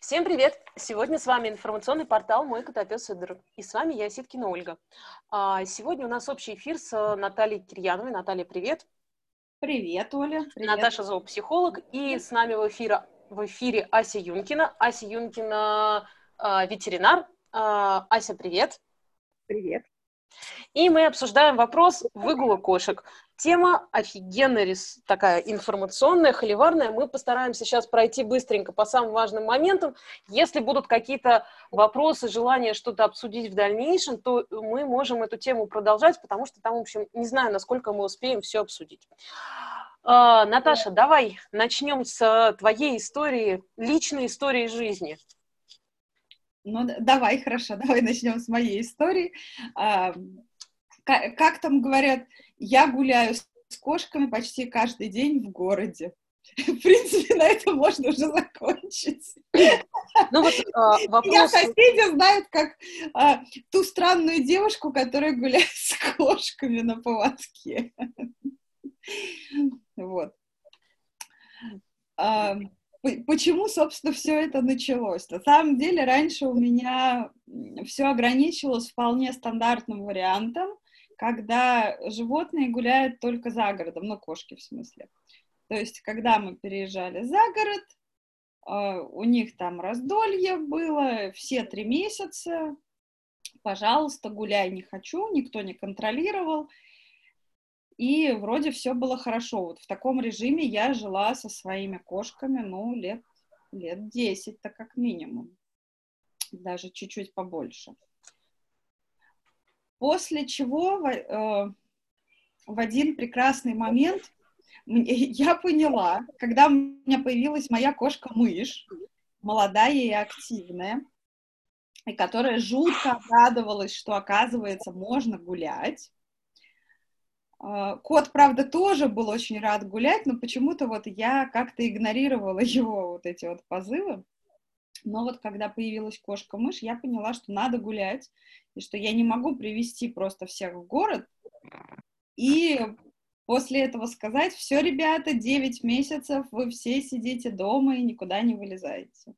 Всем привет! Сегодня с вами информационный портал «Мой котопес Эдер». И с вами я, Ситкина Ольга. А, сегодня у нас общий эфир с э, Натальей Кирьяновой. Наталья, привет! Привет, Оля! Привет. Наташа зоопсихолог. И с нами в эфире, в эфире Ася Юнкина. Ася Юнкина э, ветеринар. Э, Ася, привет! Привет! И мы обсуждаем вопрос выгула кошек. Тема офигенная, такая информационная, холиварная. Мы постараемся сейчас пройти быстренько по самым важным моментам. Если будут какие-то вопросы, желания что-то обсудить в дальнейшем, то мы можем эту тему продолжать, потому что там, в общем, не знаю, насколько мы успеем все обсудить. А, Наташа, давай начнем с твоей истории, личной истории жизни. Ну, давай, хорошо, давай начнем с моей истории. А, как, как там говорят, я гуляю с кошками почти каждый день в городе. В принципе, на этом можно уже закончить. Ну вот а, вопрос... Я соседи знают как а, ту странную девушку, которая гуляет с кошками на поводке. Вот. А, почему, собственно, все это началось? На самом деле, раньше у меня все ограничивалось вполне стандартным вариантом, когда животные гуляют только за городом, ну, кошки в смысле. То есть, когда мы переезжали за город, а, у них там раздолье было все три месяца, пожалуйста, гуляй, не хочу, никто не контролировал, и вроде все было хорошо. Вот в таком режиме я жила со своими кошками, ну, лет, лет 10-то как минимум. Даже чуть-чуть побольше. После чего э, в один прекрасный момент я поняла, когда у меня появилась моя кошка-мышь, молодая и активная, и которая жутко обрадовалась, что, оказывается, можно гулять, а, кот, правда, тоже был очень рад гулять, но почему-то вот я как-то игнорировала его вот эти вот позывы. Но вот когда появилась кошка-мышь, я поняла, что надо гулять, и что я не могу привести просто всех в город. И после этого сказать, все, ребята, 9 месяцев, вы все сидите дома и никуда не вылезаете.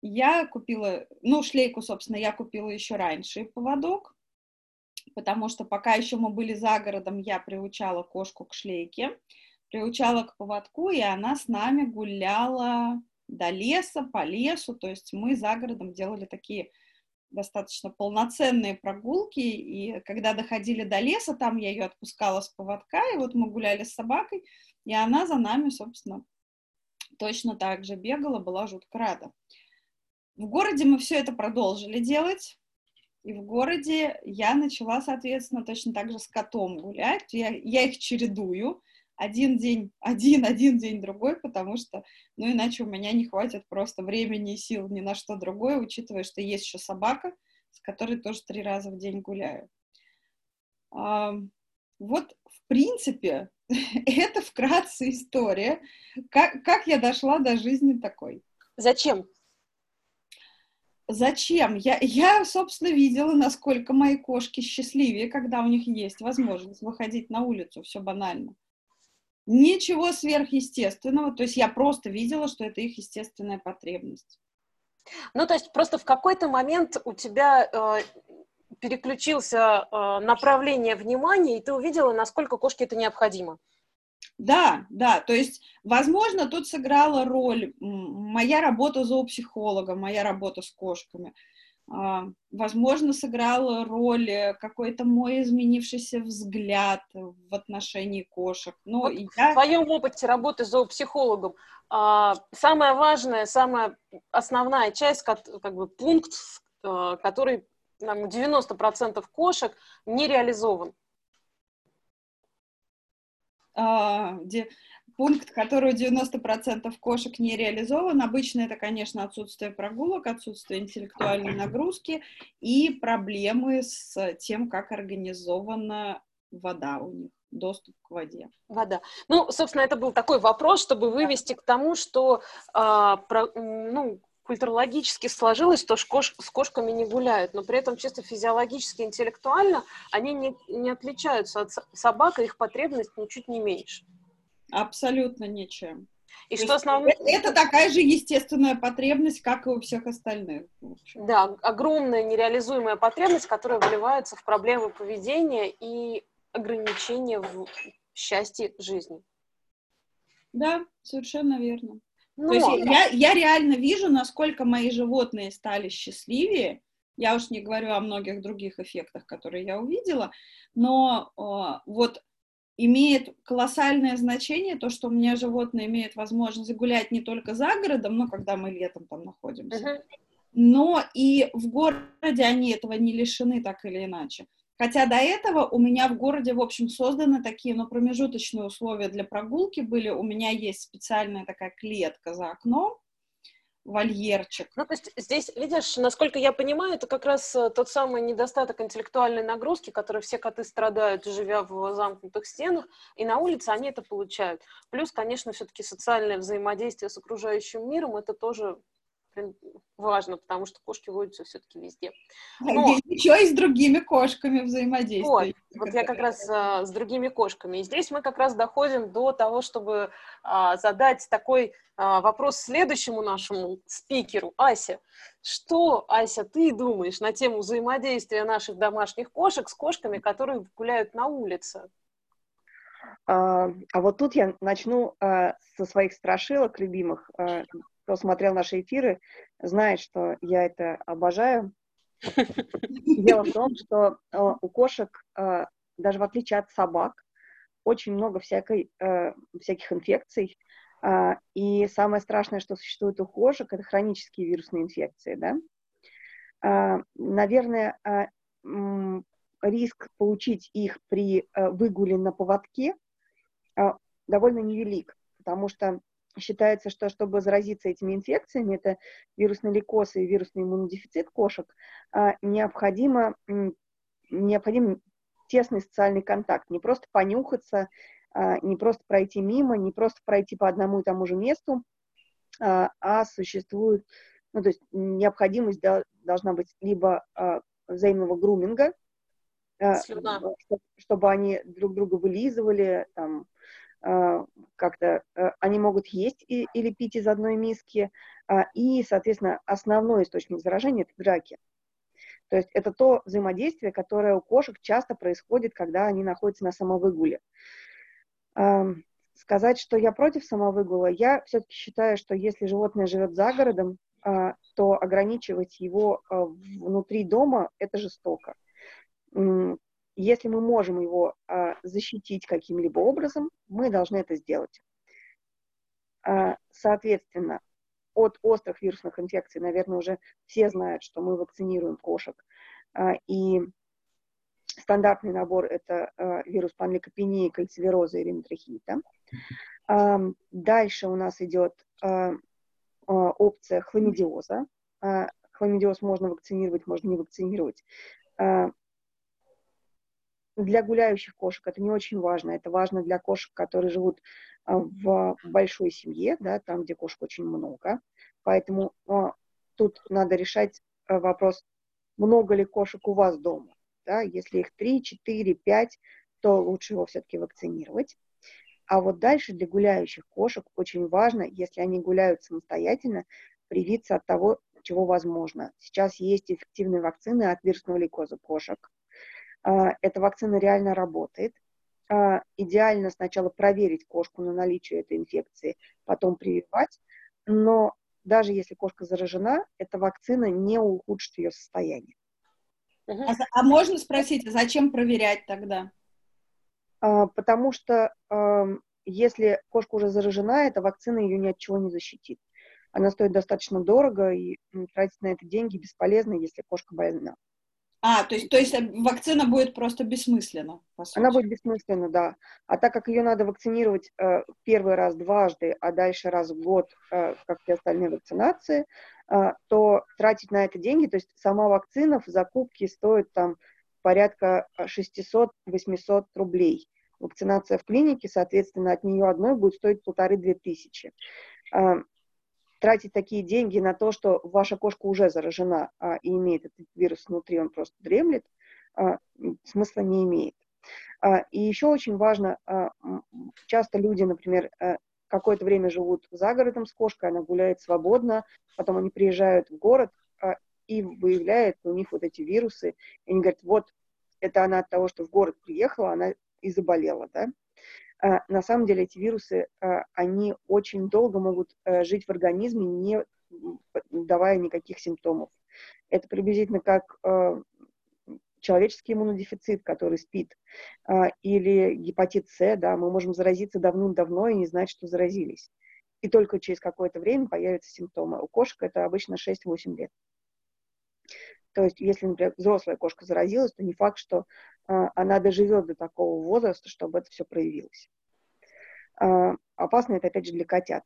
Я купила, ну, шлейку, собственно, я купила еще раньше поводок, потому что пока еще мы были за городом, я приучала кошку к шлейке, приучала к поводку, и она с нами гуляла до леса, по лесу, то есть мы за городом делали такие достаточно полноценные прогулки, и когда доходили до леса, там я ее отпускала с поводка, и вот мы гуляли с собакой, и она за нами, собственно, точно так же бегала, была жутко рада. В городе мы все это продолжили делать, и в городе я начала, соответственно, точно так же с котом гулять. Я, я их чередую. Один день один, один день другой, потому что, ну, иначе у меня не хватит просто времени и сил ни на что другое, учитывая, что есть еще собака, с которой тоже три раза в день гуляю. А, вот, в принципе, это вкратце история, как, как я дошла до жизни такой. Зачем? Зачем? Я, я, собственно, видела, насколько мои кошки счастливее, когда у них есть возможность выходить на улицу, все банально. Ничего сверхъестественного, то есть я просто видела, что это их естественная потребность. Ну, то есть просто в какой-то момент у тебя э, переключился э, направление внимания, и ты увидела, насколько кошке это необходимо. Да, да, то есть, возможно, тут сыграла роль моя работа зоопсихолога, моя работа с кошками. А, возможно, сыграла роль э, какой-то мой изменившийся взгляд в отношении кошек. Но вот я... В твоем опыте работы с зоопсихологом а, самая важная, самая основная часть, как, как бы пункт, э, который нам 90% кошек не реализован. А, где пункт, который у 90% кошек не реализован. Обычно это, конечно, отсутствие прогулок, отсутствие интеллектуальной нагрузки и проблемы с тем, как организована вода у них доступ к воде. Вода. Ну, собственно, это был такой вопрос, чтобы вывести к тому, что а, про, ну, культурологически сложилось, что кош, с кошками не гуляют, но при этом чисто физиологически, интеллектуально они не, не отличаются от собак, и их потребность ничуть не меньше. Абсолютно ничем. И То что основное... Это такая же естественная потребность, как и у всех остальных. Да, огромная нереализуемая потребность, которая выливается в проблемы поведения и ограничения в счастье жизни. Да, совершенно верно. Но... То есть я, я реально вижу, насколько мои животные стали счастливее. Я уж не говорю о многих других эффектах, которые я увидела, но э, вот имеет колоссальное значение то, что у меня животное имеет возможность гулять не только за городом, ну, когда мы летом там находимся, uh-huh. но и в городе они этого не лишены так или иначе. Хотя до этого у меня в городе, в общем, созданы такие, ну, промежуточные условия для прогулки были. У меня есть специальная такая клетка за окном, вольерчик. Ну, то есть здесь, видишь, насколько я понимаю, это как раз э, тот самый недостаток интеллектуальной нагрузки, который все коты страдают, живя в замкнутых стенах, и на улице они это получают. Плюс, конечно, все-таки социальное взаимодействие с окружающим миром, это тоже важно, потому что кошки водятся все-таки везде. Но... Еще и с другими кошками взаимодействовать. Вот, вот я как раз а, с другими кошками. И здесь мы как раз доходим до того, чтобы а, задать такой а, вопрос следующему нашему спикеру. Ася, что, Ася, ты думаешь на тему взаимодействия наших домашних кошек с кошками, которые гуляют на улице? А, а вот тут я начну а, со своих страшилок любимых. А, кто смотрел наши эфиры, знает, что я это обожаю. Дело в том, что э, у кошек, э, даже в отличие от собак, очень много всякой, э, всяких инфекций. И самое страшное, что существует у кошек, это хронические вирусные инфекции. Да? Наверное, риск получить их при выгуле на поводке довольно невелик, потому что Считается, что чтобы заразиться этими инфекциями, это вирусный лейкоз и вирусный иммунодефицит кошек, а, необходимо, необходим тесный социальный контакт, не просто понюхаться, а, не просто пройти мимо, не просто пройти по одному и тому же месту, а, а существует, ну, то есть необходимость должна быть либо взаимного груминга, чтобы они друг друга вылизывали, там, как-то э, они могут есть и, или пить из одной миски, а, и, соответственно, основной источник заражения – это драки. То есть это то взаимодействие, которое у кошек часто происходит, когда они находятся на самовыгуле. Сказать, что я против самовыгула, я все-таки считаю, что если животное живет за городом, а, то ограничивать его внутри дома – это жестоко. Если мы можем его а, защитить каким-либо образом, мы должны это сделать. А, соответственно, от острых вирусных инфекций, наверное, уже все знают, что мы вакцинируем кошек. А, и стандартный набор – это а, вирус панлейкопении, кальцивероза и ринотрахеита. А, дальше у нас идет а, опция хламидиоза. Хламидиоз можно вакцинировать, можно не вакцинировать. Для гуляющих кошек это не очень важно. Это важно для кошек, которые живут а, в большой семье, да, там, где кошек очень много. Поэтому а, тут надо решать а, вопрос, много ли кошек у вас дома. Да? Если их 3, 4, 5, то лучше его все-таки вакцинировать. А вот дальше для гуляющих кошек очень важно, если они гуляют самостоятельно, привиться от того, чего возможно. Сейчас есть эффективные вакцины от вирусного лейкоза кошек. А, эта вакцина реально работает. А, идеально сначала проверить кошку на наличие этой инфекции, потом прививать. Но даже если кошка заражена, эта вакцина не ухудшит ее состояние. А, а можно спросить, а зачем проверять тогда? Потому что если кошка уже заражена, эта вакцина ее ни от чего не защитит. Она стоит достаточно дорого, и тратить на это деньги бесполезно, если кошка больна. А, то есть, то есть э, вакцина будет просто бессмысленна. Она будет бессмысленна, да. А так как ее надо вакцинировать э, первый раз дважды, а дальше раз в год, э, как и остальные вакцинации, э, то тратить на это деньги, то есть сама вакцина в закупке стоит там порядка 600-800 э, рублей. Вакцинация в клинике, соответственно, от нее одной будет стоить полторы-две тысячи. Тратить такие деньги на то, что ваша кошка уже заражена а, и имеет этот вирус внутри, он просто дремлет, а, смысла не имеет. А, и еще очень важно, а, часто люди, например, а, какое-то время живут за городом с кошкой, она гуляет свободно, потом они приезжают в город а, и выявляют у них вот эти вирусы. И они говорят, вот, это она от того, что в город приехала, она и заболела, да. А, на самом деле эти вирусы, а, они очень долго могут а, жить в организме, не давая никаких симптомов. Это приблизительно как а, человеческий иммунодефицит, который спит, а, или гепатит С, да, мы можем заразиться давным-давно и не знать, что заразились. И только через какое-то время появятся симптомы. У кошек это обычно 6-8 лет. То есть, если, например, взрослая кошка заразилась, то не факт, что она доживет до такого возраста, чтобы это все проявилось. А, опасно это, опять же, для котят.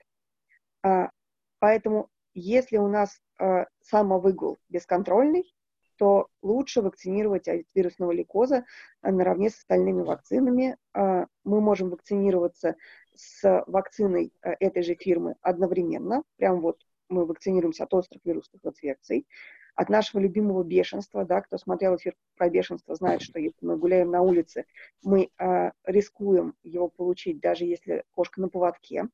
А, поэтому, если у нас а, самовыгул бесконтрольный, то лучше вакцинировать от вирусного лейкоза а, наравне с остальными вакцинами. А, мы можем вакцинироваться с вакциной а, этой же фирмы одновременно. Прям вот мы вакцинируемся от острых вирусных инфекций, от нашего любимого бешенства, да, кто смотрел эфир про бешенство, знает, что если мы гуляем на улице, мы э, рискуем его получить, даже если кошка на поводке,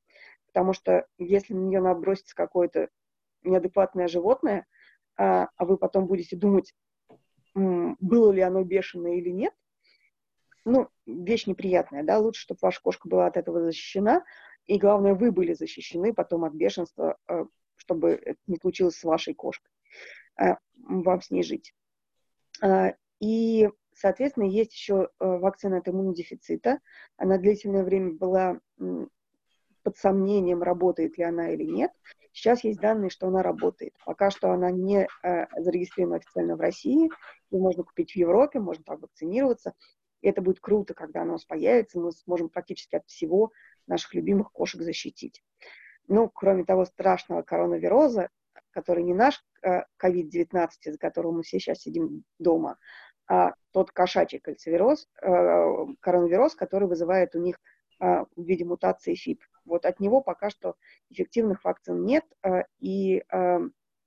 потому что если на нее набросится какое-то неадекватное животное, а, а вы потом будете думать, было ли оно бешеное или нет, ну, вещь неприятная, да, лучше, чтобы ваша кошка была от этого защищена, и главное, вы были защищены потом от бешенства, а, чтобы это не случилось с вашей кошкой, вам с ней жить. И, соответственно, есть еще вакцина от иммунодефицита. Она длительное время была под сомнением, работает ли она или нет. Сейчас есть данные, что она работает. Пока что она не э, зарегистрирована официально в России. Ее можно купить в Европе, можно так вакцинироваться. И это будет круто, когда она у нас появится. Мы сможем практически от всего наших любимых кошек защитить. Ну, кроме того страшного коронавируса, который не наш COVID-19, из-за которого мы все сейчас сидим дома, а тот кошачий кольцевироз, э, коронавирус, который вызывает у них э, в виде мутации ФИП. Вот от него пока что эффективных вакцин нет, э, и э,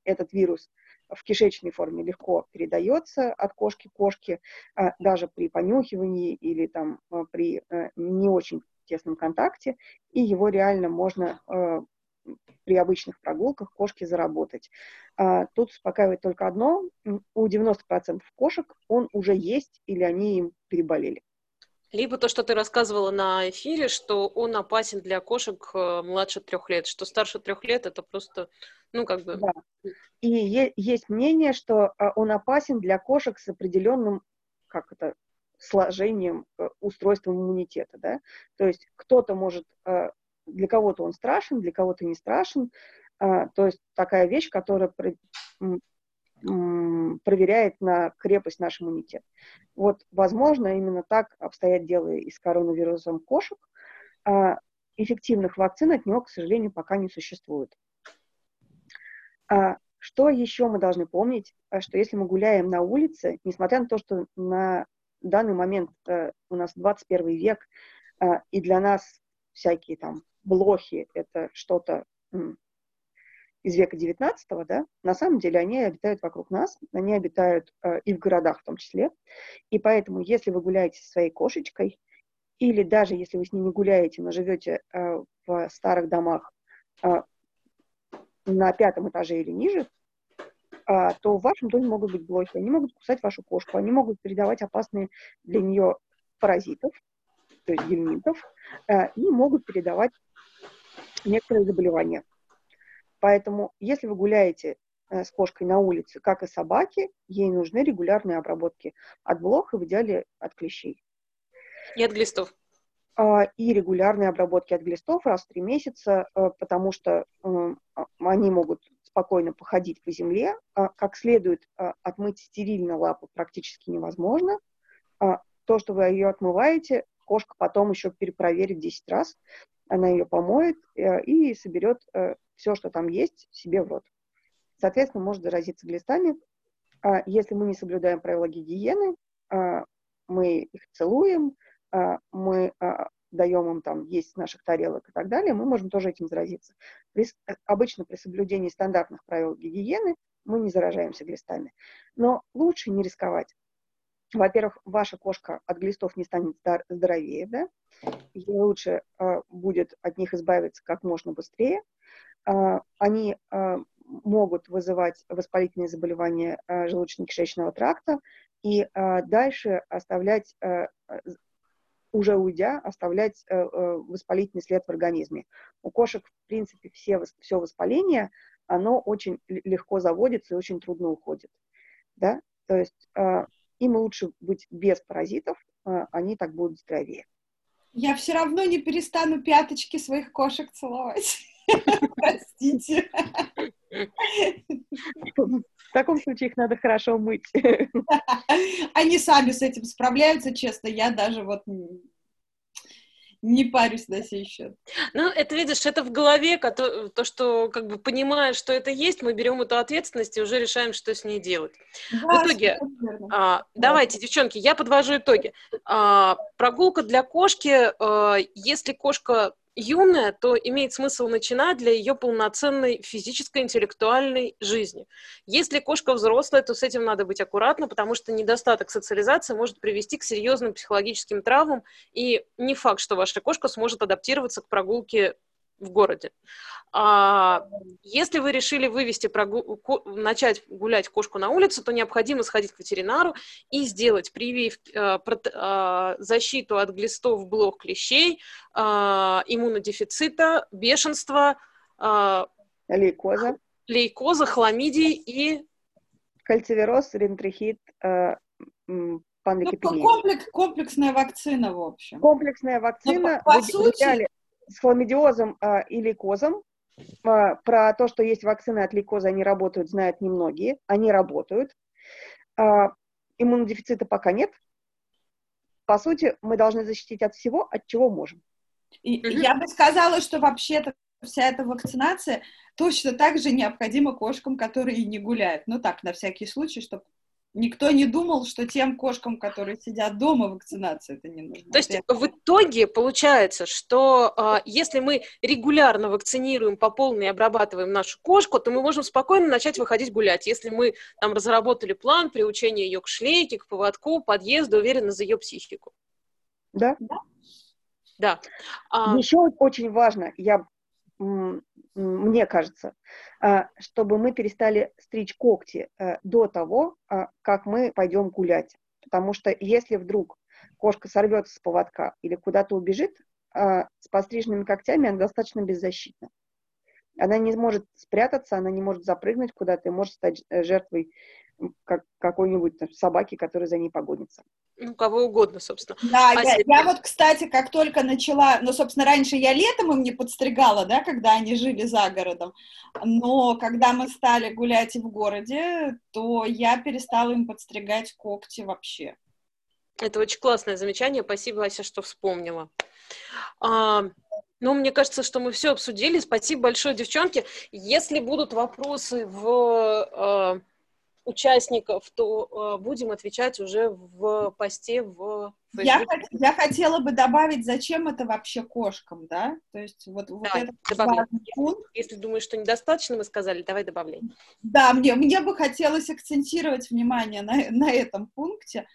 этот вирус в кишечной форме легко передается от кошки к кошке, э, даже при понюхивании или там при не очень тесном контакте, и его реально можно при обычных прогулках кошки заработать. Тут успокаивает только одно, у 90% кошек он уже есть или они им переболели. Либо то, что ты рассказывала на эфире, что он опасен для кошек э, младше трех лет, что старше трех лет это просто, ну, как бы... Да. И есть мнение, что э, он опасен для кошек с определенным, как это, сложением, э, устройством иммунитета, да. То есть кто-то может, для кого-то он страшен, для кого-то не страшен. То есть такая вещь, которая проверяет на крепость наш иммунитет. Вот, возможно, именно так обстоят дела и с коронавирусом кошек. А эффективных вакцин от него, к сожалению, пока не существует. А что еще мы должны помнить, а что если мы гуляем на улице, несмотря на то, что на данный момент э, у нас 21 век, а, и для нас всякие там блохи — это что-то из века XIX, да, на самом деле они обитают вокруг нас, они обитают э, и в городах в том числе. И поэтому, если вы гуляете со своей кошечкой, или даже если вы с ней не гуляете, но живете э, в старых домах э, на пятом этаже или ниже, э, то в вашем доме могут быть блохи. Они могут кусать вашу кошку, они могут передавать опасные для нее паразитов, то есть гельминтов, э, и могут передавать некоторые заболевания. Поэтому, если вы гуляете э, с кошкой на улице, как и собаки, ей нужны регулярные обработки от блох и в идеале от клещей. И от глистов. А, и регулярные обработки от глистов раз в три месяца, э, потому что а, они могут спокойно походить по земле. А, как следует отмыть стерильно лапу практически невозможно. То, что вы ее отмываете, кошка потом еще перепроверит 10 раз. Она ее помоет э, и соберет все, что там есть, себе в рот. Соответственно, может заразиться глистами. А если мы не соблюдаем правила гигиены, а, мы их целуем, а, мы даем им там есть наших тарелок и так далее, мы можем тоже этим заразиться. При, обычно при соблюдении стандартных правил гигиены мы не заражаемся глистами. Но лучше не рисковать. Во-первых, ваша кошка от глистов не станет здоровее, да, ей лучше э, будет от них избавиться как можно быстрее. Э, они э, могут вызывать воспалительные заболевания э, желудочно-кишечного тракта и э, дальше оставлять, э, уже уйдя, оставлять э, э, воспалительный след в организме. У кошек, в принципе, все, все воспаление, оно очень легко заводится и очень трудно уходит. Да? То есть э, им лучше быть без паразитов, а, они так будут здоровее. Я все равно не перестану пяточки своих кошек целовать. Простите. В таком случае их надо хорошо мыть. Они сами с этим справляются, честно. Я даже вот не парюсь на сей счет. Ну, это, видишь, это в голове, то, то, что, как бы, понимая, что это есть, мы берем эту ответственность и уже решаем, что с ней делать. Да, в итоге, а, давайте, девчонки, я подвожу итоги. А, прогулка для кошки, а, если кошка юная, то имеет смысл начинать для ее полноценной физической, интеллектуальной жизни. Если кошка взрослая, то с этим надо быть аккуратно, потому что недостаток социализации может привести к серьезным психологическим травмам, и не факт, что ваша кошка сможет адаптироваться к прогулке в городе. А, если вы решили вывести прогу... начать гулять кошку на улице, то необходимо сходить к ветеринару и сделать привив, а, а, защиту от глистов, блох, клещей, а, иммунодефицита, бешенства, а, лейкоза, лейкоза, хламидий и кальцивероз, ринтрихит, а, панликопения. Ну, комплекс, комплексная вакцина, в общем. Комплексная вакцина. Но, по, по сути, с хламидиозом э, и лейкозом. Э, про то, что есть вакцины от лейкоза, они работают, знают немногие. Они работают. Э, иммунодефицита пока нет. По сути, мы должны защитить от всего, от чего можем. И, Я бы сказала, что вообще-то вся эта вакцинация точно так же необходима кошкам, которые не гуляют. Ну так, на всякий случай, чтобы Никто не думал, что тем кошкам, которые сидят дома, вакцинация это не нужна. То есть это... в итоге получается, что э, если мы регулярно вакцинируем по полной и обрабатываем нашу кошку, то мы можем спокойно начать выходить гулять. Если мы там разработали план приучения ее к шлейке, к поводку, подъезду, уверенно за ее психику. Да. Да. А... Еще очень важно, я мне кажется, а, чтобы мы перестали стричь когти э, до того, а, как мы пойдем гулять. Потому что если вдруг кошка сорвется с поводка или куда-то убежит, а, с постриженными когтями она достаточно беззащитна. Она не может спрятаться, она не может запрыгнуть куда-то и может стать э, жертвой как, какой-нибудь собаки, которая за ней погонится. Ну, кого угодно, собственно. Да, а я, я вот, кстати, как только начала, ну, собственно, раньше я летом им не подстригала, да, когда они жили за городом, но когда мы стали гулять в городе, то я перестала им подстригать когти вообще. Это очень классное замечание, спасибо, Ася, что вспомнила. А, ну, мне кажется, что мы все обсудили. Спасибо большое, девчонки. Если будут вопросы в а, участников, то э, будем отвечать уже в посте в я, я хотела бы добавить, зачем это вообще кошкам, да? То есть вот, вот это пункт. Если думаешь, что недостаточно, мы сказали, давай добавляй. Да, мне, мне бы хотелось акцентировать внимание на, на этом пункте.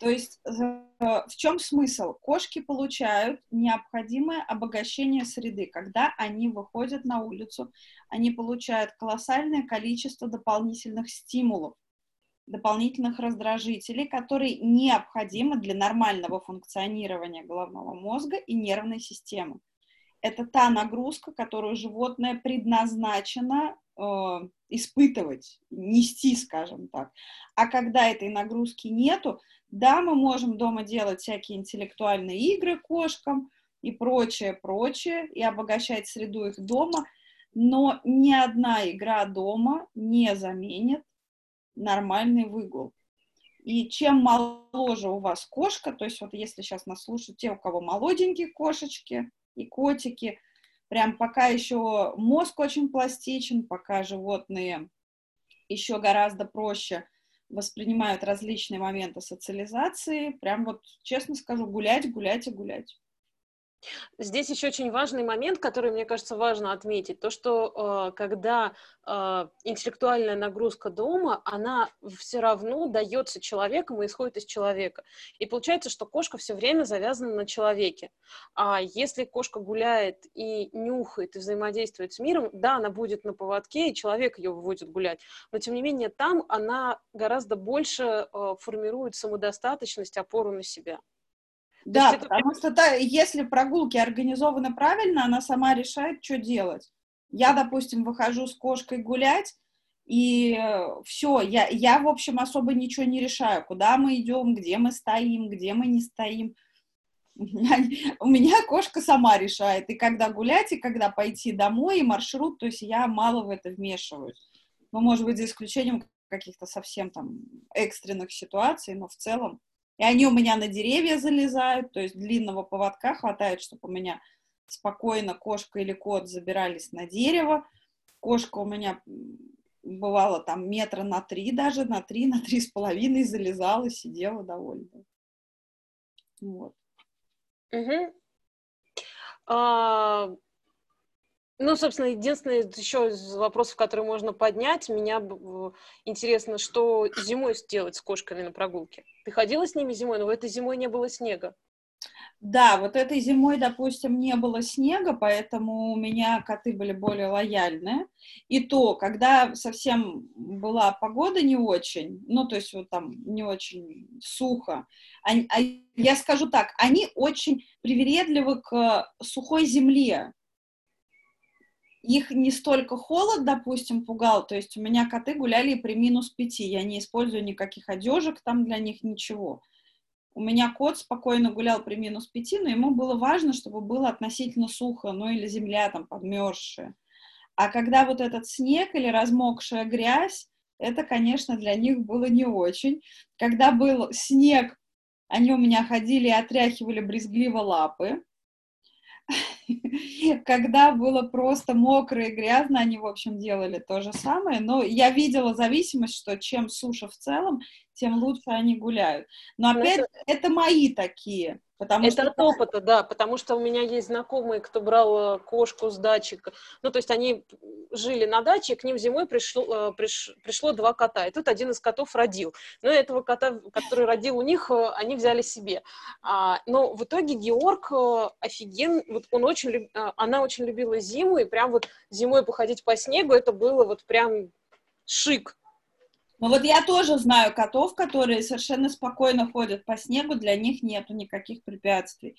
То есть э, в чем смысл? Кошки получают необходимое обогащение среды. Когда они выходят на улицу, они получают колоссальное количество дополнительных стимулов, дополнительных раздражителей, которые необходимы для нормального функционирования головного мозга и нервной системы. Это та нагрузка, которую животное предназначено э, испытывать, нести, скажем так. А когда этой нагрузки нету, да, мы можем дома делать всякие интеллектуальные игры кошкам и прочее, прочее, и обогащать среду их дома, но ни одна игра дома не заменит нормальный выгул. И чем моложе у вас кошка, то есть вот если сейчас нас слушают те, у кого молоденькие кошечки и котики, прям пока еще мозг очень пластичен, пока животные еще гораздо проще воспринимают различные моменты социализации. Прям вот, честно скажу, гулять, гулять и гулять. Здесь еще очень важный момент, который, мне кажется, важно отметить, то, что э, когда э, интеллектуальная нагрузка дома, она все равно дается человеком и исходит из человека. И получается, что кошка все время завязана на человеке. А если кошка гуляет и нюхает, и взаимодействует с миром, да, она будет на поводке, и человек ее выводит гулять, но тем не менее там она гораздо больше э, формирует самодостаточность, опору на себя. Да, это... потому что та, если прогулки организованы правильно, она сама решает, что делать. Я, допустим, выхожу с кошкой гулять, и э, все, я, я, в общем, особо ничего не решаю, куда мы идем, где мы стоим, где мы не стоим. У меня, у меня кошка сама решает, и когда гулять, и когда пойти домой, и маршрут, то есть я мало в это вмешиваюсь. Ну, может быть, за исключением каких-то совсем там экстренных ситуаций, но в целом и они у меня на деревья залезают, то есть длинного поводка хватает, чтобы у меня спокойно кошка или кот забирались на дерево. Кошка у меня бывало там метра на три даже, на три, на три с половиной залезала, сидела довольно. Вот. Угу. А, ну, собственно, единственный еще из вопросов, которые можно поднять, меня интересно, что зимой сделать с кошками на прогулке. Ты ходила с ними зимой, но в этой зимой не было снега. Да, вот этой зимой, допустим, не было снега, поэтому у меня коты были более лояльные. И то, когда совсем была погода не очень, ну, то есть вот там не очень сухо, они, а, я скажу так, они очень привередливы к сухой земле их не столько холод, допустим, пугал, то есть у меня коты гуляли при минус пяти, я не использую никаких одежек там для них, ничего. У меня кот спокойно гулял при минус пяти, но ему было важно, чтобы было относительно сухо, ну или земля там подмерзшая. А когда вот этот снег или размокшая грязь, это, конечно, для них было не очень. Когда был снег, они у меня ходили и отряхивали брезгливо лапы, когда было просто мокро и грязно, они, в общем, делали то же самое. Но я видела зависимость, что чем суше в целом, тем лучше они гуляют. Но ну, опять, это, это мои такие. Потому это что... от опыта, да, потому что у меня есть знакомые, кто брал э, кошку с дачи. Ну, то есть они жили на даче, к ним зимой пришло, э, приш, пришло два кота, и тут один из котов родил. Но этого кота, который родил у них, э, они взяли себе. А, но в итоге Георг офиген, вот он очень, она очень любила зиму, и прям вот зимой походить по снегу, это было вот прям шик. Ну вот я тоже знаю котов, которые совершенно спокойно ходят по снегу, для них нету никаких препятствий.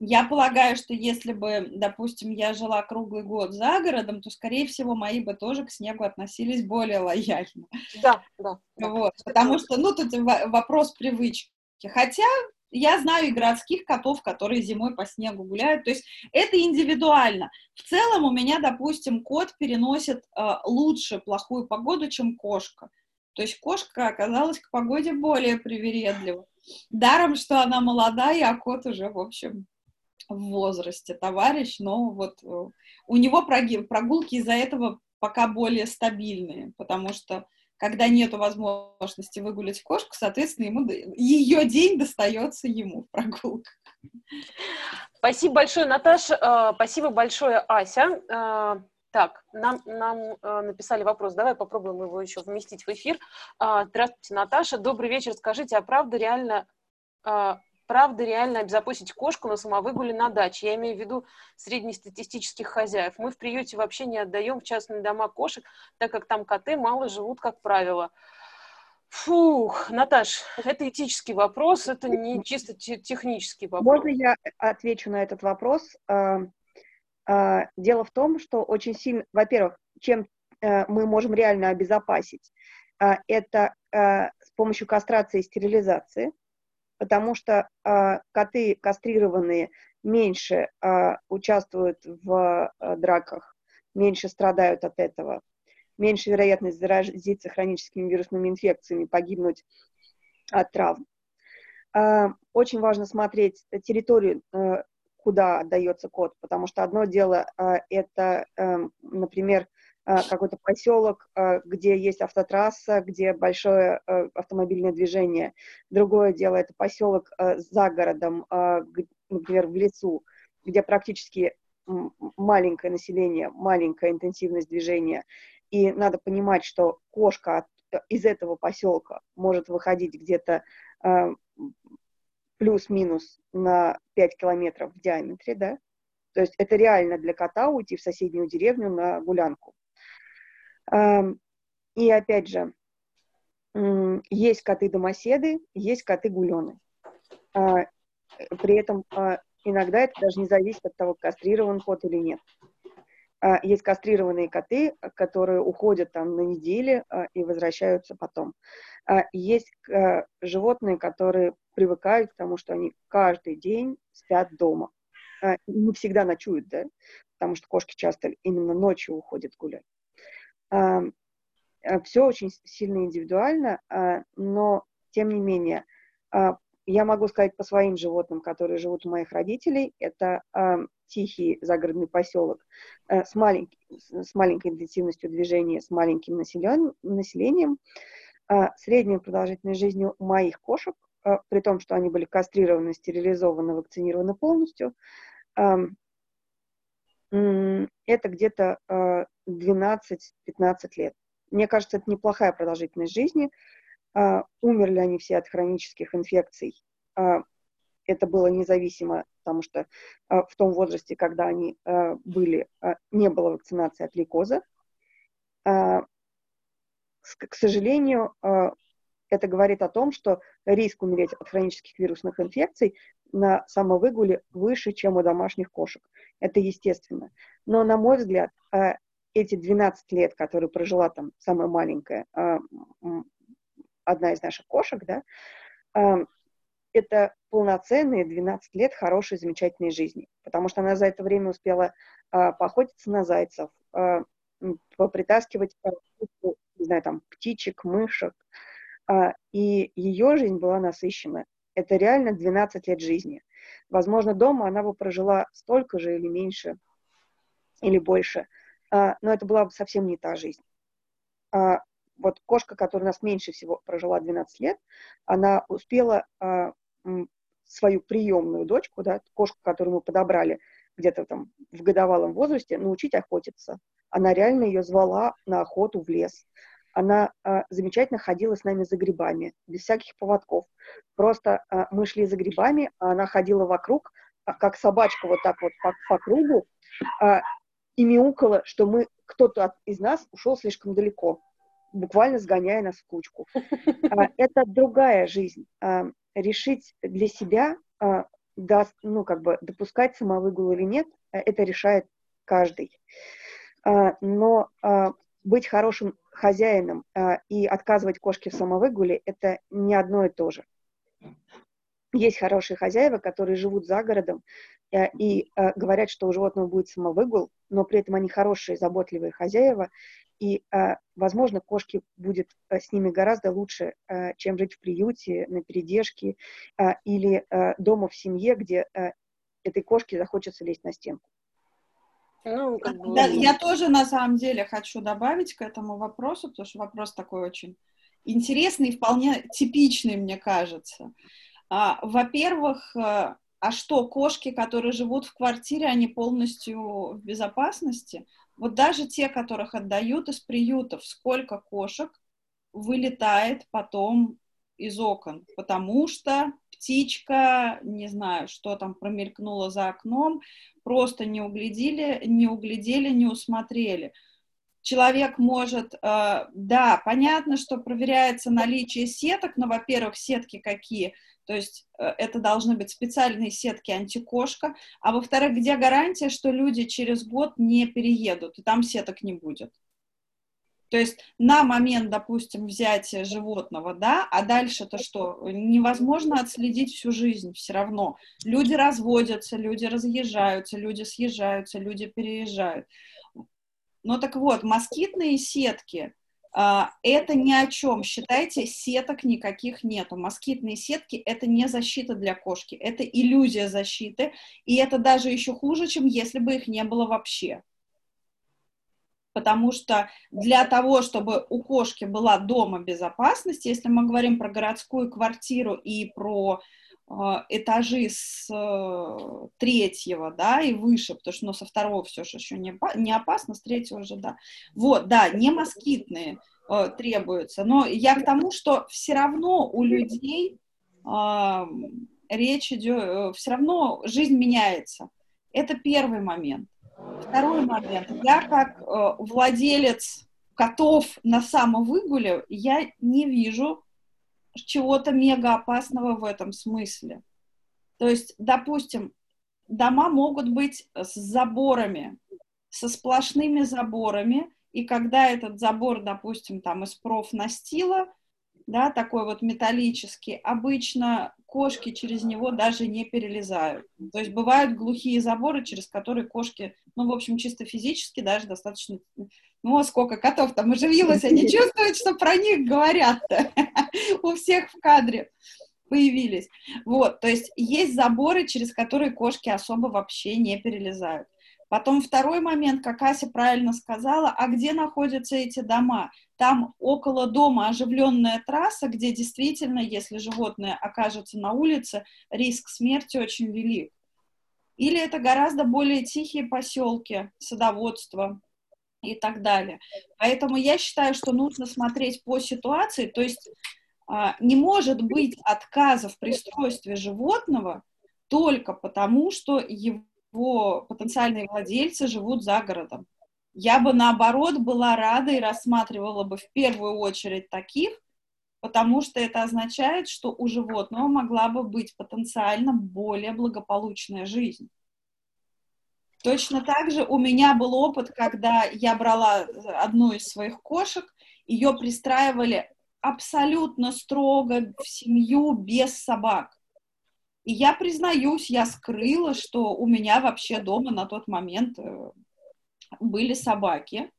Я полагаю, что если бы, допустим, я жила круглый год за городом, то, скорее всего, мои бы тоже к снегу относились более лояльно. Да, да. Вот, потому что, ну, тут вопрос привычки. Хотя я знаю и городских котов, которые зимой по снегу гуляют. То есть это индивидуально. В целом у меня, допустим, кот переносит э, лучше плохую погоду, чем кошка. То есть кошка оказалась к погоде более привередлива. Даром, что она молодая, а кот уже, в общем, в возрасте товарищ, но вот э, у него прогулки из-за этого пока более стабильные, потому что когда нет возможности выгулять кошку, соответственно, ему ее день достается ему в прогулках. Спасибо большое, Наташа. Э, спасибо большое, Ася. Э, так, нам, нам э, написали вопрос, давай попробуем его еще вместить в эфир. Э, здравствуйте, Наташа, добрый вечер. Скажите, а правда реально, э, правда реально обезопасить кошку на самовыгуле на даче? Я имею в виду среднестатистических хозяев. Мы в приюте вообще не отдаем в частные дома кошек, так как там коты мало живут, как правило. Фух, Наташ, это этический вопрос, это не чисто технический вопрос. Можно я отвечу на этот вопрос? А, дело в том, что очень сильно, во-первых, чем э, мы можем реально обезопасить, а, это а, с помощью кастрации и стерилизации, потому что коты кастрированные меньше участвуют в драках, меньше страдают от этого, меньше вероятность заразиться хроническими вирусными инфекциями, погибнуть от травм. Очень важно смотреть территорию э, куда отдается код, потому что одно дело э, это, э, например, э, какой-то поселок, э, где есть автотрасса, где большое э, автомобильное движение. Другое дело это поселок э, за городом, например, в лесу, где практически маленькое население, маленькая интенсивность движения, и надо понимать, что кошка э, из этого поселка может выходить где-то плюс-минус на 5 километров в диаметре, да, то есть это реально для кота уйти в соседнюю деревню на гулянку. И опять же, есть коты-домоседы, есть коты-гулены. Э, при этом э, иногда это даже не зависит от того, кастрирован кот или нет. А, есть кастрированные коты, которые уходят там на недели а, и возвращаются потом. А, есть животные, которые привыкают к тому, что они каждый день спят дома. Не всегда ночуют, да, потому что кошки часто именно ночью уходят гулять. Все очень сильно индивидуально, но тем не менее я могу сказать по своим животным, которые живут у моих родителей. Это тихий загородный поселок э, с, маленький, с маленькой интенсивностью движения, с маленьким населен, населением. Э, средняя продолжительность жизни у моих кошек, при том, что они были кастрированы, стерилизованы, вакцинированы полностью, это где-то э, 12-15 лет. Мне кажется, это неплохая продолжительность жизни. А, умерли они все от хронических инфекций. А, это было независимо, потому что а, в том возрасте, когда они были, не было вакцинации от лейкоза. К сожалению, это говорит о том, что риск умереть от хронических вирусных инфекций на самовыгуле выше, чем у домашних кошек. Это естественно. Но, на мой взгляд, эти 12 лет, которые прожила там самая маленькая одна из наших кошек, да, это полноценные 12 лет хорошей, замечательной жизни, потому что она за это время успела а, поохотиться на зайцев, а, попритаскивать, не знаю, там, птичек, мышек, и ее жизнь была насыщена. Это реально 12 лет жизни. Возможно, дома она бы прожила столько же или меньше, или больше, а, но это была бы совсем не та жизнь. А, вот кошка, которая у нас меньше всего прожила 12 лет, она успела а, свою приемную дочку, да, кошку, которую мы подобрали где-то там в годовалом возрасте, научить охотиться. Она реально ее звала на охоту в лес. Она а, замечательно ходила с нами за грибами, без всяких поводков. Просто а, мы шли за грибами, а она ходила вокруг, а, как собачка вот так вот по, по кругу, а, и мяукала, что мы кто-то из нас ушел слишком далеко буквально сгоняя нас в кучку. Это другая жизнь. Решить для себя, а, ну, как бы, допускать самовыгул или нет, это решает каждый. Но быть хорошим хозяином и отказывать кошке в самовыгуле – это не одно и то же. Есть хорошие хозяева, которые живут за городом и говорят, что у животного будет самовыгул, но при этом они хорошие, заботливые хозяева, и, а, возможно, кошке будет а, с ними гораздо лучше, а, чем жить в приюте, на передержке или дома в семье, где этой кошке захочется лезть на стенку. Ну, как бы... да, я тоже на самом деле хочу добавить к этому вопросу, потому что вопрос такой очень интересный и вполне типичный, мне кажется. Во-первых, а что, кошки, которые живут в квартире, они полностью в безопасности? Вот даже те, которых отдают из приютов, сколько кошек вылетает потом из окон, потому что птичка, не знаю, что там промелькнуло за окном, просто не углядели, не углядели, не усмотрели. Человек может, э, да, понятно, что проверяется наличие сеток, но, во-первых, сетки какие – то есть э, это должны быть специальные сетки антикошка. А во-вторых, где гарантия, что люди через год не переедут, и там сеток не будет? То есть на момент, допустим, взятия животного, да, а дальше-то что? Невозможно отследить всю жизнь все равно. Люди разводятся, люди разъезжаются, люди съезжаются, люди переезжают. Ну так вот, москитные сетки, а, это ни о чем. Считайте, сеток никаких нету. Москитные сетки — это не защита для кошки, это иллюзия защиты, и это даже еще хуже, чем если бы их не было вообще. Потому что для того, чтобы у кошки была дома безопасность, если мы говорим про городскую квартиру и про этажи с э, третьего, да, и выше, потому что, ну, со второго все же еще не, не опасно, с третьего уже, да. Вот, да, не москитные э, требуются, но я к тому, что все равно у людей э, речь идет, э, все равно жизнь меняется. Это первый момент. Второй момент. Я как э, владелец котов на самовыгуле, я не вижу чего-то мега опасного в этом смысле. То есть, допустим, дома могут быть с заборами, со сплошными заборами, и когда этот забор, допустим, там из профнастила, да, такой вот металлический, обычно кошки через него даже не перелезают. То есть бывают глухие заборы, через которые кошки, ну, в общем, чисто физически даже достаточно... Ну, а сколько котов там оживилось, они чувствуют, что про них говорят-то. У всех в кадре появились. Вот, то есть есть заборы, через которые кошки особо вообще не перелезают. Потом второй момент, как Ася правильно сказала, а где находятся эти дома? Там около дома оживленная трасса, где действительно, если животное окажется на улице, риск смерти очень велик. Или это гораздо более тихие поселки, садоводство и так далее. Поэтому я считаю, что нужно смотреть по ситуации, то есть а, не может быть отказа в пристройстве животного только потому, что его его потенциальные владельцы живут за городом. Я бы, наоборот, была рада и рассматривала бы в первую очередь таких, потому что это означает, что у животного могла бы быть потенциально более благополучная жизнь. Точно так же у меня был опыт, когда я брала одну из своих кошек, ее пристраивали абсолютно строго в семью без собак. И я признаюсь, я скрыла, что у меня вообще дома на тот момент э, были собаки,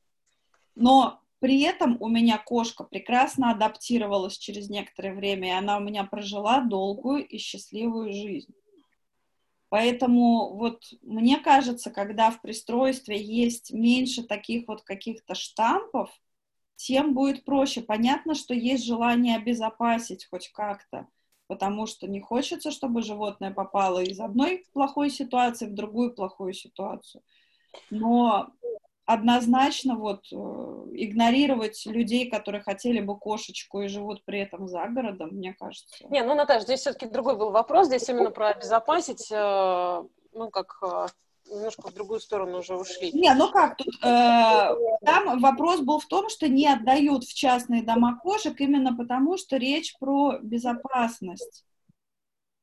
но при этом у меня кошка прекрасно адаптировалась через некоторое время, и она у меня прожила долгую и счастливую жизнь. Поэтому вот мне кажется, когда в пристройстве есть меньше таких вот каких-то штампов, тем будет проще. Понятно, что есть желание обезопасить хоть как-то, потому что не хочется, чтобы животное попало из одной плохой ситуации в другую плохую ситуацию. Но однозначно вот э, игнорировать людей, которые хотели бы кошечку и живут при этом за городом, мне кажется. Не, ну, Наташа, здесь все-таки другой был вопрос, здесь именно про обезопасить, э, ну, как э, немножко в другую сторону уже ушли. Не, ну как, тут, э, там вопрос был в том, что не отдают в частные дома кошек именно потому, что речь про безопасность.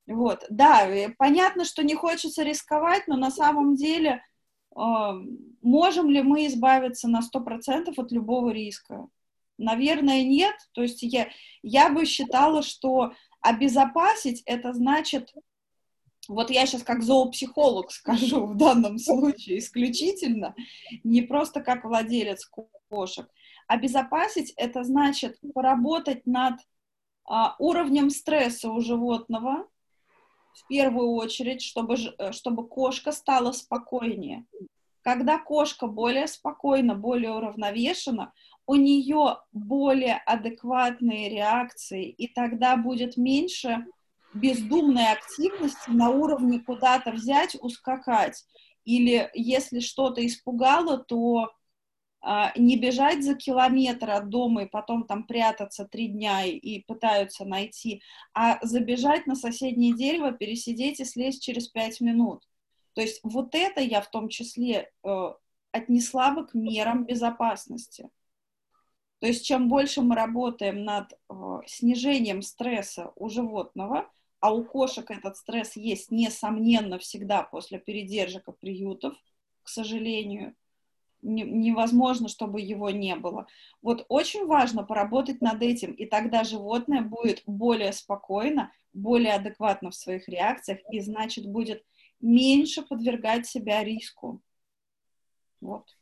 Вот, да, понятно, что не хочется рисковать, но на самом деле э, можем ли мы избавиться на 100% от любого риска? Наверное, нет. То есть я, я бы считала, что обезопасить это значит вот я сейчас как зоопсихолог скажу в данном случае исключительно, не просто как владелец кошек. Обезопасить это значит поработать над а, уровнем стресса у животного, в первую очередь, чтобы, э, чтобы кошка стала спокойнее. Когда кошка более спокойна, более уравновешена, у нее более адекватные реакции, и тогда будет меньше бездумной активности на уровне куда-то взять, ускакать. Или если что-то испугало, то а, не бежать за километр от дома и потом там прятаться три дня и, и пытаются найти, а забежать на соседнее дерево, пересидеть и слезть через пять минут. То есть вот это я в том числе э, отнесла бы к мерам безопасности. То есть чем больше мы работаем над э, снижением стресса у животного, а у кошек этот стресс есть, несомненно, всегда после передержек и приютов, к сожалению. невозможно, чтобы его не было. Вот очень важно поработать над этим, и тогда животное будет более спокойно, более адекватно в своих реакциях, и значит будет меньше подвергать себя риску. Вот.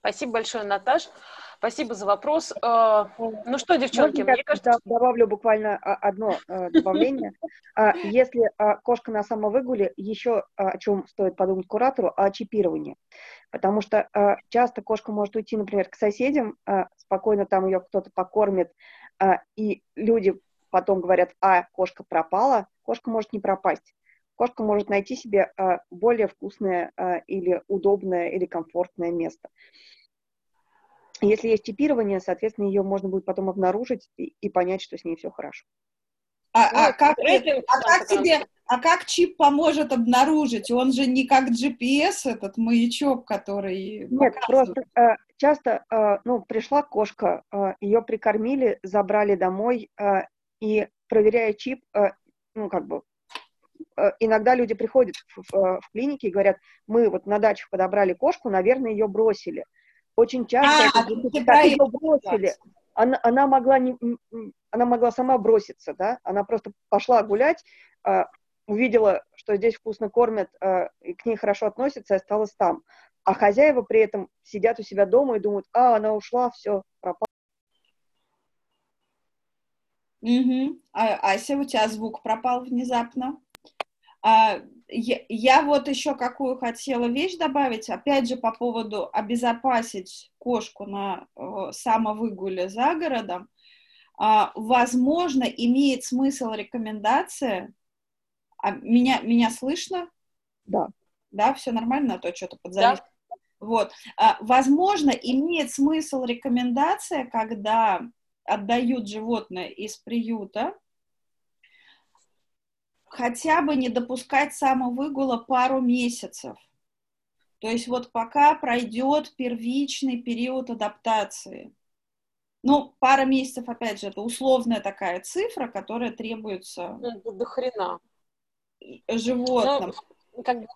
Спасибо большое, Наташ. Спасибо за вопрос. А, ну что, девчонки, Можно мне кажется... Добавлю буквально а, одно а, добавление. Если кошка на самовыгуле, еще о чем стоит подумать куратору, о чипировании. Потому что часто кошка может уйти, например, к соседям, спокойно там ее кто-то покормит, и люди потом говорят, а, кошка пропала, кошка может не пропасть. Кошка может найти себе а, более вкусное а, или удобное или комфортное место. Если есть чипирование, соответственно, ее можно будет потом обнаружить и, и понять, что с ней все хорошо. А, а, как, а, как тебе, а как чип поможет обнаружить? Он же не как GPS, этот маячок, который... Нет, показывает. просто э, часто, э, ну, пришла кошка, э, ее прикормили, забрали домой, э, и проверяя чип, э, ну, как бы, иногда люди приходят в, в, в клиники и говорят, мы вот на дачах подобрали кошку, наверное, ее бросили. Очень часто а, это, как ее бросили она, она, могла не, она могла сама броситься, да, она просто пошла гулять, э, увидела, что здесь вкусно кормят, э, и к ней хорошо относятся, и осталась там. А хозяева при этом сидят у себя дома и думают, а, она ушла, все, пропала. Угу. А, Ася, у тебя звук пропал внезапно. А, я, я вот еще какую хотела вещь добавить, опять же, по поводу обезопасить кошку на э, самовыгуле за городом. А, возможно, имеет смысл рекомендация. А меня, меня слышно? Да. Да, все нормально, а то что-то подзавис. Да. Вот. А, возможно, имеет смысл рекомендация, когда отдают животное из приюта, хотя бы не допускать самовыгула пару месяцев. То есть вот пока пройдет первичный период адаптации. Ну, пара месяцев, опять же, это условная такая цифра, которая требуется... Ну, до хрена. Животным. Ну, как бы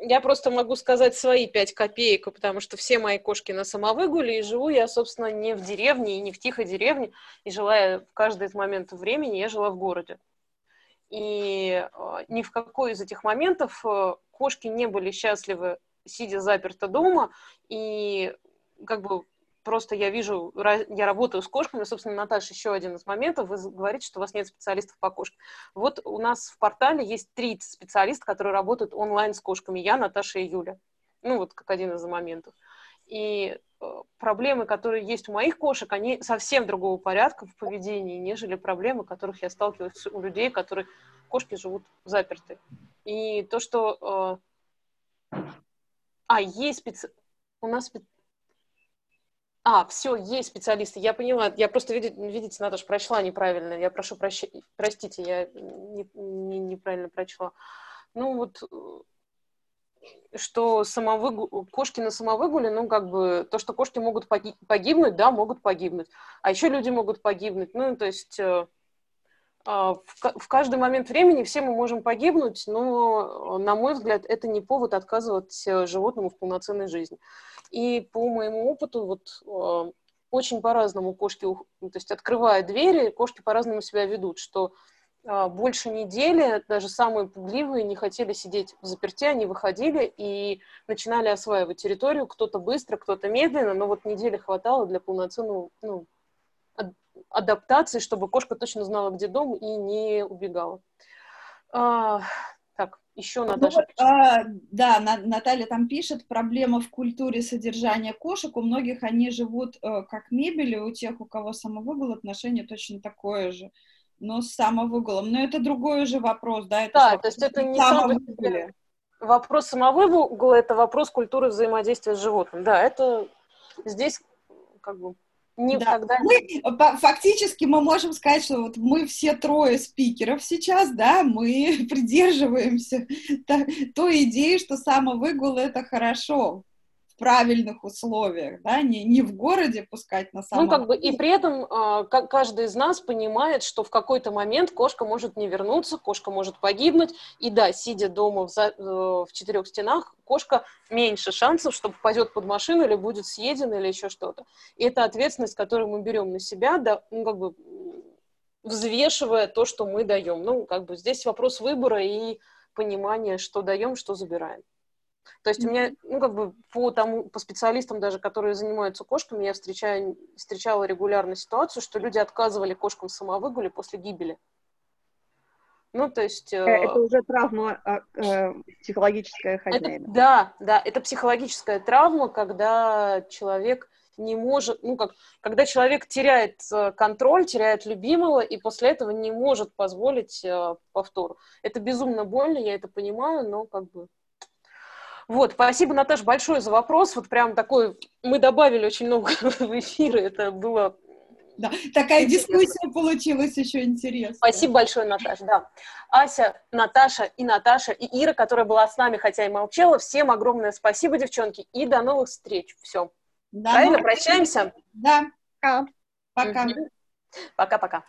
я просто могу сказать свои пять копеек, потому что все мои кошки на самовыгуле, и живу я, собственно, не в деревне и не в тихой деревне, и жила я в каждый из моментов времени, я жила в городе. И э, ни в какой из этих моментов э, кошки не были счастливы, сидя заперто дома, и как бы просто я вижу, я работаю с кошками, собственно, Наташа, еще один из моментов, вы говорите, что у вас нет специалистов по кошкам. Вот у нас в портале есть три специалиста, которые работают онлайн с кошками, я, Наташа и Юля. Ну, вот как один из моментов. И проблемы, которые есть у моих кошек, они совсем другого порядка в поведении, нежели проблемы, которых я сталкиваюсь у людей, которые кошки живут заперты. И то, что... Э, а, есть специ... У нас. А, все, есть специалисты. Я поняла. Я просто, видите, видите Наташа, прочла неправильно. Я прошу прощения. Простите, я не, не, неправильно прочла. Ну вот э, что самовыгу... кошки на самовыгуле, ну, как бы, то, что кошки могут погибнуть, да, могут погибнуть. А еще люди могут погибнуть. Ну, то есть э, а, в каждый момент времени все мы можем погибнуть, но, на мой взгляд, это не повод отказывать э, животному в полноценной жизни. И по моему опыту, вот э, очень по-разному кошки, то есть открывая двери, кошки по-разному себя ведут, что больше недели даже самые пугливые не хотели сидеть в заперти, они выходили и начинали осваивать территорию, кто-то быстро, кто-то медленно, но вот недели хватало для полноценного ну, адаптации, чтобы кошка точно знала, где дом и не убегала. А, так, еще Наташа. Ну, а, да, на, Наталья там пишет, проблема в культуре содержания кошек. У многих они живут э, как мебель, и у тех, у кого самовыгул, отношение точно такое же но с самовыгулом. Но это другой уже вопрос, да? Это да, то есть это не самовыгуле. Вопрос самовыгула – это вопрос культуры взаимодействия с животным. Да, это здесь как бы Никогда да. мы, фактически мы можем сказать, что вот мы все трое спикеров сейчас, да, мы придерживаемся той идеи, что самовыгул это хорошо в правильных условиях, да, не, не в городе пускать на самом Ну, как бы, и при этом э, каждый из нас понимает, что в какой-то момент кошка может не вернуться, кошка может погибнуть, и да, сидя дома в, за, э, в четырех стенах, кошка меньше шансов, что попадет под машину или будет съедена или еще что-то. И это ответственность, которую мы берем на себя, да, ну, как бы, взвешивая то, что мы даем. Ну, как бы, здесь вопрос выбора и понимания, что даем, что забираем. То есть у меня, ну, как бы по тому, по специалистам даже, которые занимаются кошками, я встречаю, встречала регулярно ситуацию, что люди отказывали кошкам в самовыгуле после гибели. Ну, то есть... Э, э, это уже травма а, э, психологическая хозяина. Это, да, да, это психологическая травма, когда человек не может, ну как, когда человек теряет э, контроль, теряет любимого, и после этого не может позволить э, повтор. Это безумно больно, я это понимаю, но как бы... Вот, спасибо, Наташа, большое за вопрос. Вот прям такой, мы добавили очень много в эфир, это было да, такая дискуссия получилась еще интересная. Спасибо большое, Наташа, да. Ася, Наташа и Наташа, и Ира, которая была с нами, хотя и молчала. Всем огромное спасибо, девчонки, и до новых встреч. Все. Да, Правильно, прощаемся? Да. Пока. Пока. Пока-пока.